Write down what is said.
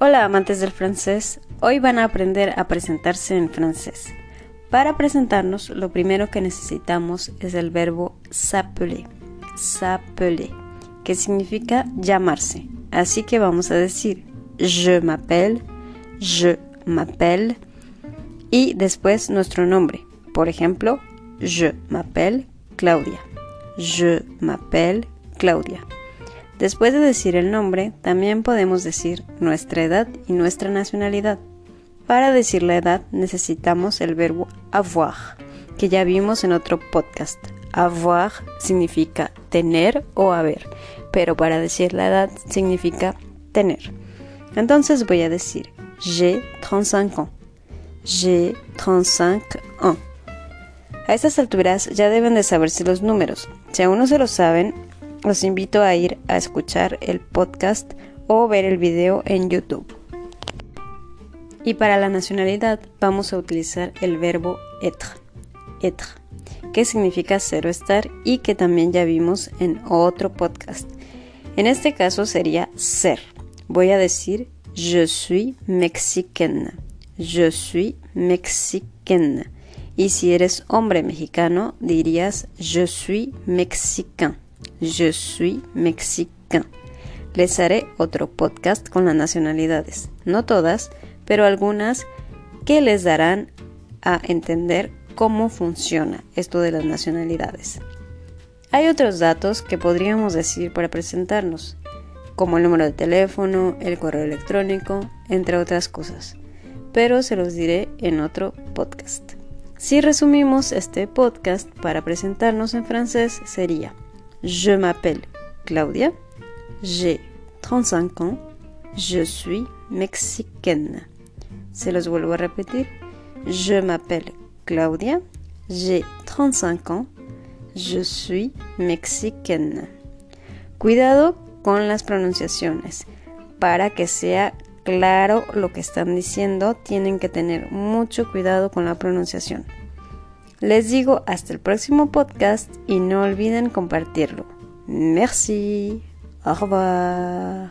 Hola amantes del francés, hoy van a aprender a presentarse en francés. Para presentarnos, lo primero que necesitamos es el verbo s'appeler, s'appeler, que significa llamarse. Así que vamos a decir je m'appelle, je m'appelle y después nuestro nombre. Por ejemplo, je m'appelle Claudia. Je m'appelle Claudia. Después de decir el nombre, también podemos decir nuestra edad y nuestra nacionalidad. Para decir la edad necesitamos el verbo avoir, que ya vimos en otro podcast. Avoir significa tener o haber, pero para decir la edad significa tener. Entonces voy a decir j'ai 35 ans. J'ai 35 ans. A estas alturas ya deben de saberse los números. Si aún no se lo saben, los invito a ir a escuchar el podcast o ver el video en YouTube. Y para la nacionalidad vamos a utilizar el verbo être, être, que significa ser o estar y que también ya vimos en otro podcast. En este caso sería ser. Voy a decir je suis mexicaine. Je suis mexicaine. Y si eres hombre mexicano, dirías je suis mexicain. Je suis mexicain. Les haré otro podcast con las nacionalidades, no todas, pero algunas que les darán a entender cómo funciona esto de las nacionalidades. Hay otros datos que podríamos decir para presentarnos, como el número de teléfono, el correo electrónico, entre otras cosas, pero se los diré en otro podcast. Si resumimos este podcast para presentarnos en francés sería Je m'appelle Claudia, j'ai 35 ans, je suis mexicaine. Se los vuelvo a repetir. Je m'appelle Claudia, j'ai 35 ans, je suis mexicaine. Cuidado con las pronunciaciones. Para que sea claro lo que están diciendo, tienen que tener mucho cuidado con la pronunciación. Les digo hasta el próximo podcast y no olviden compartirlo. Merci. Au revoir.